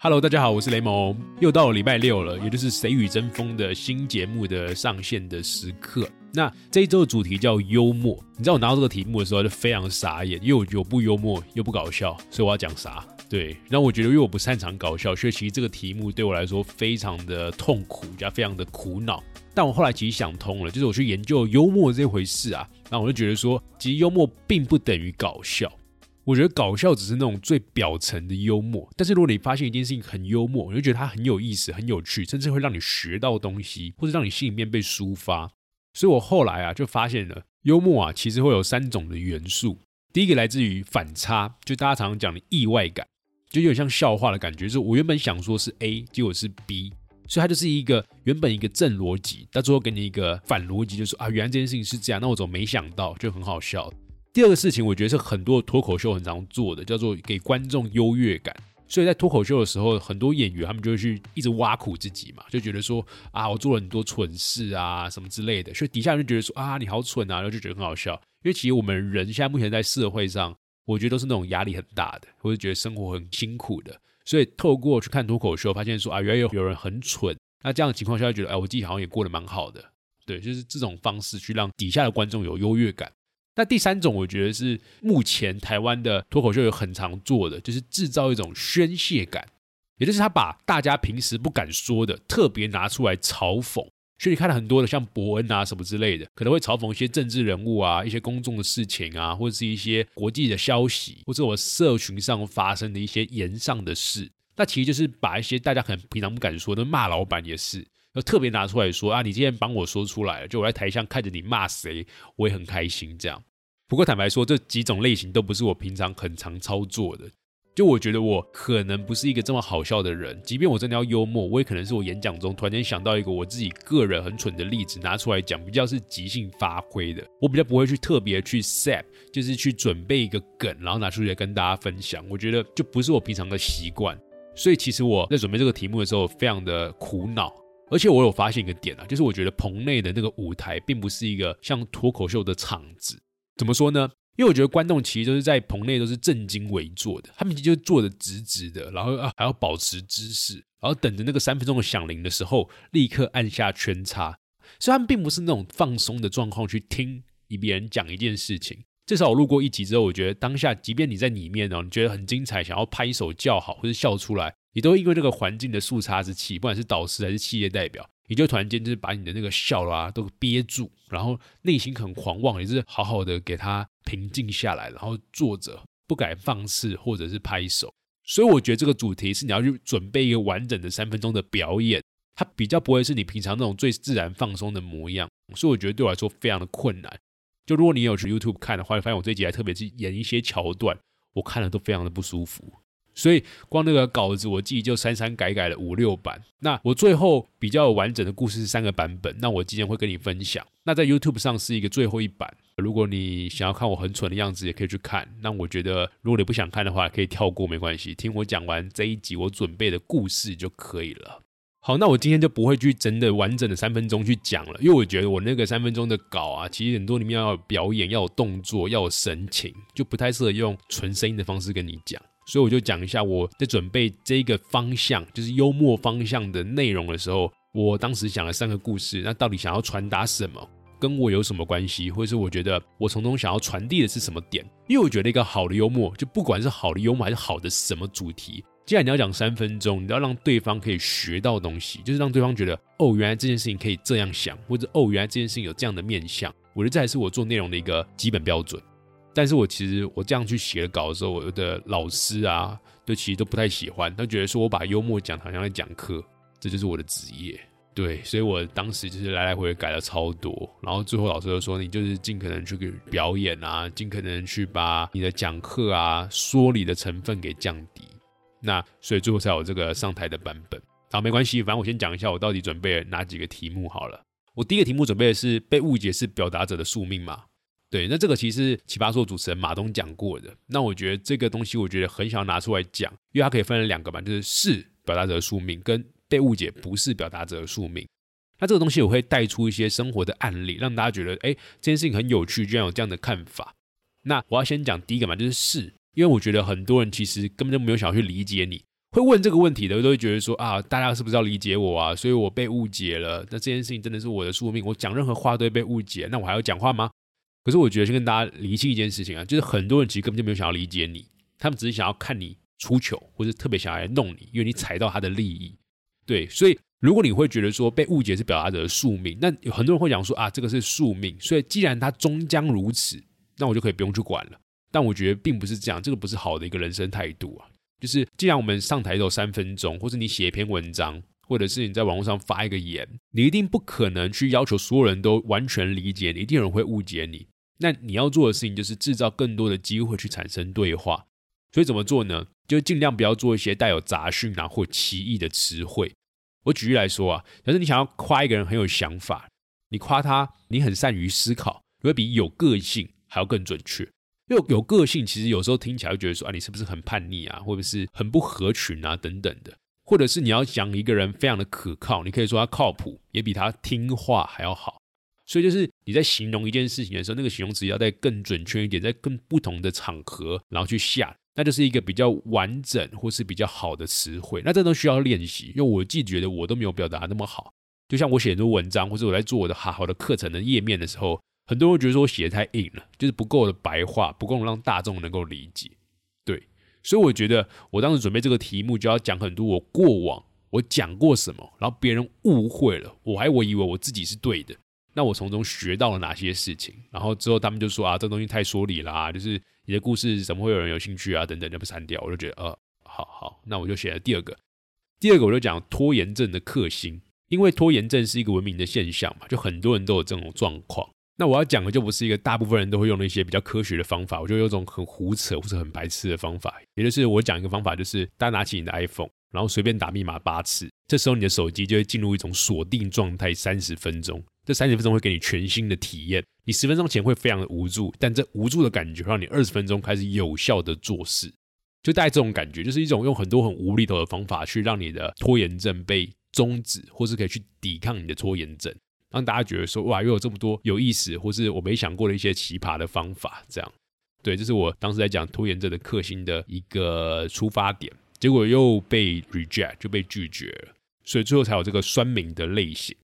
Hello，大家好，我是雷蒙，又到了礼拜六了，也就是《谁与争锋》的新节目的上线的时刻。那这一周的主题叫幽默。你知道我拿到这个题目的时候就非常傻眼，因为我觉得不幽默又不搞笑，所以我要讲啥？对，然后我觉得因为我不擅长搞笑，所以其实这个题目对我来说非常的痛苦加非常的苦恼。但我后来其实想通了，就是我去研究幽默这回事啊，那我就觉得说，其实幽默并不等于搞笑。我觉得搞笑只是那种最表层的幽默，但是如果你发现一件事情很幽默，你就觉得它很有意思、很有趣，甚至会让你学到东西，或者让你心里面被抒发。所以我后来啊就发现了，幽默啊其实会有三种的元素。第一个来自于反差，就大家常常讲的意外感，就有点像笑话的感觉。就是我原本想说是 A，结果是 B，所以它就是一个原本一个正逻辑，到最后给你一个反逻辑，就说啊，原来这件事情是这样，那我怎么没想到，就很好笑。第二个事情，我觉得是很多脱口秀很常做的，叫做给观众优越感。所以在脱口秀的时候，很多演员他们就会去一直挖苦自己嘛，就觉得说啊，我做了很多蠢事啊，什么之类的。所以底下人就觉得说啊，你好蠢啊，然后就觉得很好笑。因为其实我们人现在目前在社会上，我觉得都是那种压力很大的，或者觉得生活很辛苦的。所以透过去看脱口秀，发现说啊，原来有有人很蠢。那这样的情况下，觉得哎，我自己好像也过得蛮好的。对，就是这种方式去让底下的观众有优越感。那第三种，我觉得是目前台湾的脱口秀有很常做的，就是制造一种宣泄感，也就是他把大家平时不敢说的，特别拿出来嘲讽。所以你看了很多的，像伯恩啊什么之类的，可能会嘲讽一些政治人物啊、一些公众的事情啊，或者是一些国际的消息，或者我社群上发生的一些言上的事。那其实就是把一些大家可能平常不敢说的，骂老板也是。要特别拿出来说啊，你今天帮我说出来了，就我在台上看着你骂谁，我也很开心。这样，不过坦白说，这几种类型都不是我平常很常操作的。就我觉得我可能不是一个这么好笑的人，即便我真的要幽默，我也可能是我演讲中突然间想到一个我自己个人很蠢的例子拿出来讲，比较是即兴发挥的。我比较不会去特别去 set，就是去准备一个梗，然后拿出来跟大家分享。我觉得就不是我平常的习惯，所以其实我在准备这个题目的时候非常的苦恼。而且我有发现一个点啊，就是我觉得棚内的那个舞台并不是一个像脱口秀的场子。怎么说呢？因为我觉得观众其实都是在棚内都是正襟危坐的，他们其实就坐的直直的，然后啊还要保持姿势，然后等着那个三分钟的响铃的时候立刻按下圈叉。所以他们并不是那种放松的状况去听一别人讲一件事情。至少我录过一集之后，我觉得当下即便你在里面哦，你觉得很精彩，想要拍手叫好或者笑出来。你都因为这个环境的速差之气，不管是导师还是企业代表，你就突然间就是把你的那个笑啦都憋住，然后内心很狂妄，也是好好的给他平静下来，然后坐着不敢放肆或者是拍手。所以我觉得这个主题是你要去准备一个完整的三分钟的表演，它比较不会是你平常那种最自然放松的模样。所以我觉得对我来说非常的困难。就如果你有去 YouTube 看的话，发现我这集还特别是演一些桥段，我看了都非常的不舒服。所以光那个稿子，我自己就删删改改了五六版。那我最后比较完整的故事是三个版本，那我今天会跟你分享。那在 YouTube 上是一个最后一版，如果你想要看我很蠢的样子，也可以去看。那我觉得如果你不想看的话，可以跳过没关系，听我讲完这一集我准备的故事就可以了。好，那我今天就不会去真的完整的三分钟去讲了，因为我觉得我那个三分钟的稿啊，其实很多里面要有表演，要有动作，要有神情，就不太适合用纯声音的方式跟你讲。所以我就讲一下我在准备这个方向，就是幽默方向的内容的时候，我当时讲了三个故事，那到底想要传达什么，跟我有什么关系，或者是我觉得我从中想要传递的是什么点？因为我觉得一个好的幽默，就不管是好的幽默还是好的什么主题，既然你要讲三分钟，你要让对方可以学到东西，就是让对方觉得哦，原来这件事情可以这样想，或者哦，原来这件事情有这样的面向，我觉得这还是我做内容的一个基本标准。但是我其实我这样去写稿的时候，我的老师啊，都其实都不太喜欢，他觉得说我把幽默讲好像在讲课，这就是我的职业，对，所以我当时就是来来回回改了超多，然后最后老师就说你就是尽可能去表演啊，尽可能去把你的讲课啊说理的成分给降低，那所以最后才有这个上台的版本。好，没关系，反正我先讲一下我到底准备了哪几个题目好了。我第一个题目准备的是被误解是表达者的宿命嘛？对，那这个其实奇葩说主持人马东讲过的。那我觉得这个东西，我觉得很想要拿出来讲，因为它可以分成两个嘛，就是是表达者的宿命，跟被误解不是表达者的宿命。那这个东西我会带出一些生活的案例，让大家觉得，哎，这件事情很有趣，居然有这样的看法。那我要先讲第一个嘛，就是是，因为我觉得很多人其实根本就没有想要去理解你，会问这个问题的，都会觉得说啊，大家是不是要理解我啊？所以我被误解了。那这件事情真的是我的宿命，我讲任何话都会被误解，那我还要讲话吗？可是我觉得先跟大家理清一件事情啊，就是很多人其实根本就没有想要理解你，他们只是想要看你出糗，或者特别想要来弄你，因为你踩到他的利益。对，所以。如果你会觉得说被误解是表达者的宿命，那有很多人会讲说啊，这个是宿命，所以既然它终将如此，那我就可以不用去管了。但我觉得并不是这样，这个不是好的一个人生态度啊。就是既然我们上台有三分钟，或者你写一篇文章，或者是你在网络上发一个言，你一定不可能去要求所有人都完全理解你，一定有人会误解你。那你要做的事情就是制造更多的机会去产生对话。所以怎么做呢？就尽量不要做一些带有杂讯啊或奇异的词汇。我举例来说啊，假设你想要夸一个人很有想法，你夸他你很善于思考，会比有个性还要更准确。因为有个性，其实有时候听起来会觉得说啊，你是不是很叛逆啊，或者是很不合群啊等等的。或者是你要讲一个人非常的可靠，你可以说他靠谱，也比他听话还要好。所以就是你在形容一件事情的时候，那个形容词要在更准确一点，在更不同的场合，然后去下。那就是一个比较完整或是比较好的词汇，那这都需要练习。因为我自己觉得我都没有表达那么好，就像我写很多文章，或者我在做我的好好的课程的页面的时候，很多人会觉得说我写的太硬了，就是不够的白话，不够让大众能够理解。对，所以我觉得我当时准备这个题目就要讲很多我过往我讲过什么，然后别人误会了，我还我以为我自己是对的。那我从中学到了哪些事情？然后之后他们就说啊，这东西太说理啦，就是你的故事怎么会有人有兴趣啊？等等，就被删掉。我就觉得，呃，好好，那我就写了第二个。第二个我就讲拖延症的克星，因为拖延症是一个文明的现象嘛，就很多人都有这种状况。那我要讲的就不是一个大部分人都会用的一些比较科学的方法，我就有种很胡扯或者很白痴的方法，也就是我讲一个方法，就是大家拿起你的 iPhone，然后随便打密码八次，这时候你的手机就会进入一种锁定状态三十分钟。这三十分钟会给你全新的体验，你十分钟前会非常的无助，但这无助的感觉让你二十分钟开始有效的做事，就带这种感觉，就是一种用很多很无厘头的方法去让你的拖延症被终止，或是可以去抵抗你的拖延症，让大家觉得说哇，又有这么多有意思或是我没想过的一些奇葩的方法，这样，对，这是我当时在讲拖延症的克星的一个出发点，结果又被 reject 就被拒绝了，所以最后才有这个酸民的类型。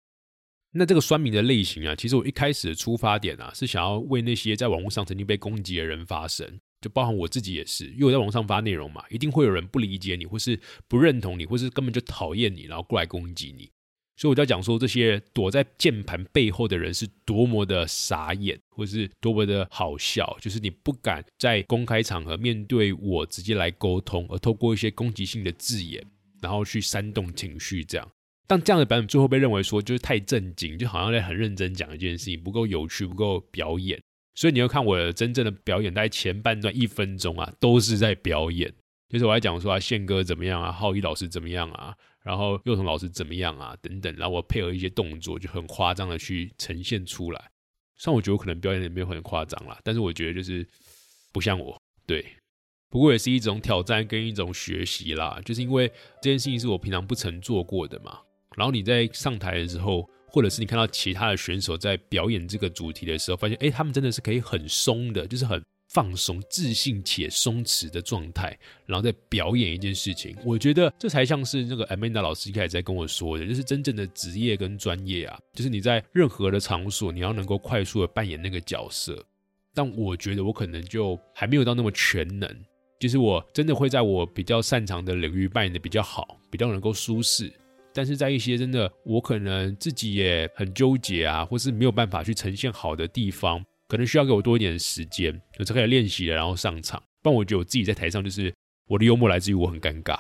那这个酸民的类型啊，其实我一开始的出发点啊，是想要为那些在网络上曾经被攻击的人发声，就包含我自己也是，因为我在网上发内容嘛，一定会有人不理解你，或是不认同你，或是根本就讨厌你，然后过来攻击你。所以我就要讲说，这些躲在键盘背后的人是多么的傻眼，或是多么的好笑，就是你不敢在公开场合面对我直接来沟通，而透过一些攻击性的字眼，然后去煽动情绪，这样。但这样的版本最后被认为说就是太正经，就好像在很认真讲一件事情，不够有趣，不够表演。所以你要看我真正的表演，大概前半段一分钟啊，都是在表演。就是我在讲说啊，宪哥怎么样啊，浩一老师怎么样啊，然后幼童老师怎么样啊，等等，然后我配合一些动作，就很夸张的去呈现出来。虽然我觉得我可能表演的没有很夸张啦，但是我觉得就是不像我，对。不过也是一种挑战跟一种学习啦，就是因为这件事情是我平常不曾做过的嘛。然后你在上台的时候，或者是你看到其他的选手在表演这个主题的时候，发现哎，他们真的是可以很松的，就是很放松、自信且松弛的状态，然后在表演一件事情。我觉得这才像是那个 Amanda 老师一开始在跟我说的，就是真正的职业跟专业啊，就是你在任何的场所，你要能够快速的扮演那个角色。但我觉得我可能就还没有到那么全能，就是我真的会在我比较擅长的领域扮演的比较好，比较能够舒适。但是在一些真的我可能自己也很纠结啊，或是没有办法去呈现好的地方，可能需要给我多一点时间，我才可以练习了，然后上场。不然我觉得我自己在台上就是我的幽默来自于我很尴尬。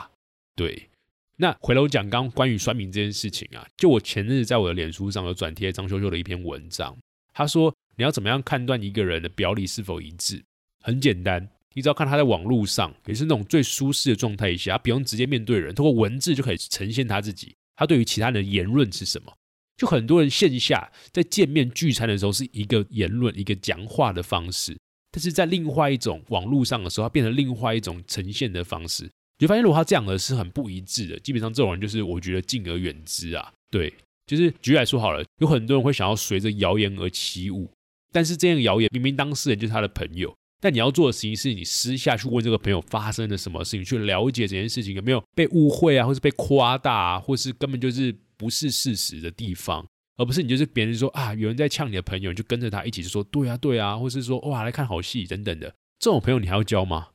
对，那回头讲刚关于酸民这件事情啊，就我前日在我的脸书上有转贴张秀秀的一篇文章，他说你要怎么样判断一个人的表里是否一致？很简单，你只要看他在网络上，也是那种最舒适的状态下，不用直接面对人，通过文字就可以呈现他自己。他对于其他人的言论是什么？就很多人线下在见面聚餐的时候是一个言论、一个讲话的方式，但是在另外一种网络上的时候，它变成另外一种呈现的方式。你就发现，如果他这样的是很不一致的，基本上这种人就是我觉得敬而远之啊。对，就是举例来说好了，有很多人会想要随着谣言而起舞，但是这样谣言明明当事人就是他的朋友。但你要做的事情是你私下去问这个朋友发生了什么事情，去了解这件事情有没有被误会啊，或是被夸大啊，或是根本就是不是事实的地方，而不是你就是别人说啊有人在呛你的朋友，你就跟着他一起就说对啊对啊，或是说哇来看好戏等等的，这种朋友你还要交吗？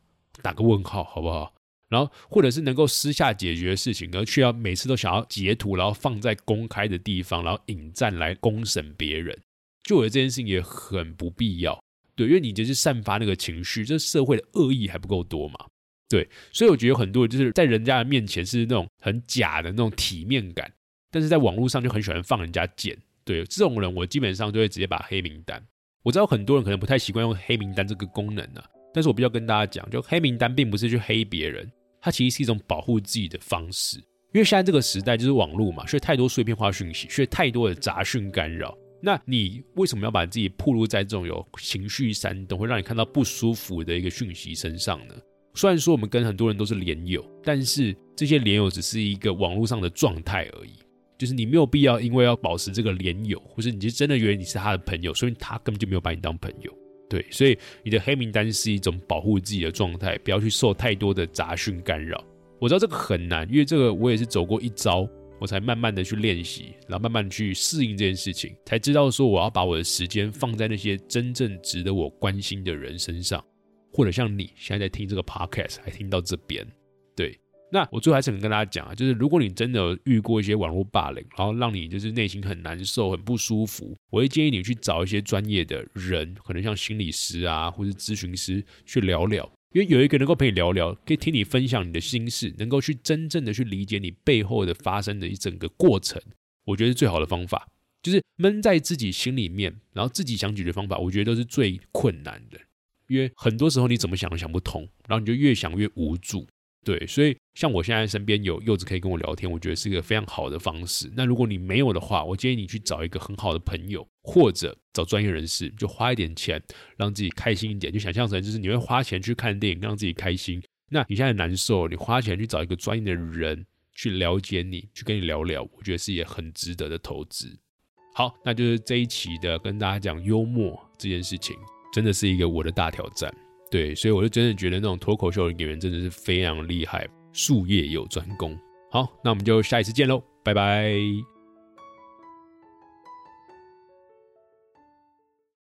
打个问号好不好？然后或者是能够私下解决的事情，而却要每次都想要截图，然后放在公开的地方，然后引战来公审别人，就我觉得这件事情也很不必要。对，因为你就是散发那个情绪，这社会的恶意还不够多嘛？对，所以我觉得很多人就是在人家的面前是那种很假的那种体面感，但是在网络上就很喜欢放人家箭。对，这种人我基本上就会直接把黑名单。我知道很多人可能不太习惯用黑名单这个功能呢，但是我必须要跟大家讲，就黑名单并不是去黑别人，它其实是一种保护自己的方式。因为现在这个时代就是网络嘛，所以太多碎片化讯息，所以太多的杂讯干扰。那你为什么要把自己暴露在这种有情绪煽动、会让你看到不舒服的一个讯息身上呢？虽然说我们跟很多人都是连友，但是这些连友只是一个网络上的状态而已。就是你没有必要因为要保持这个连友，或是你就真的觉得你是他的朋友，所以他根本就没有把你当朋友。对，所以你的黑名单是一种保护自己的状态，不要去受太多的杂讯干扰。我知道这个很难，因为这个我也是走过一招。我才慢慢的去练习，然后慢慢去适应这件事情，才知道说我要把我的时间放在那些真正值得我关心的人身上，或者像你现在在听这个 podcast 还听到这边，对，那我最后还是能跟大家讲啊，就是如果你真的遇过一些网络霸凌，然后让你就是内心很难受、很不舒服，我会建议你去找一些专业的人，可能像心理师啊，或是咨询师去聊聊。因为有一个能够陪你聊聊，可以听你分享你的心事，能够去真正的去理解你背后的发生的一整个过程，我觉得是最好的方法。就是闷在自己心里面，然后自己想解决方法，我觉得都是最困难的。因为很多时候你怎么想都想不通，然后你就越想越无助。对，所以像我现在身边有柚子可以跟我聊天，我觉得是一个非常好的方式。那如果你没有的话，我建议你去找一个很好的朋友，或者找专业人士，就花一点钱让自己开心一点。就想象成就是你会花钱去看电影，让自己开心。那你现在难受，你花钱去找一个专业的人去了解你，去跟你聊聊，我觉得是也很值得的投资。好，那就是这一期的跟大家讲幽默这件事情，真的是一个我的大挑战。对，所以我就真的觉得那种脱口秀的演员真的是非常厉害，术业有专攻。好，那我们就下一次见喽，拜拜。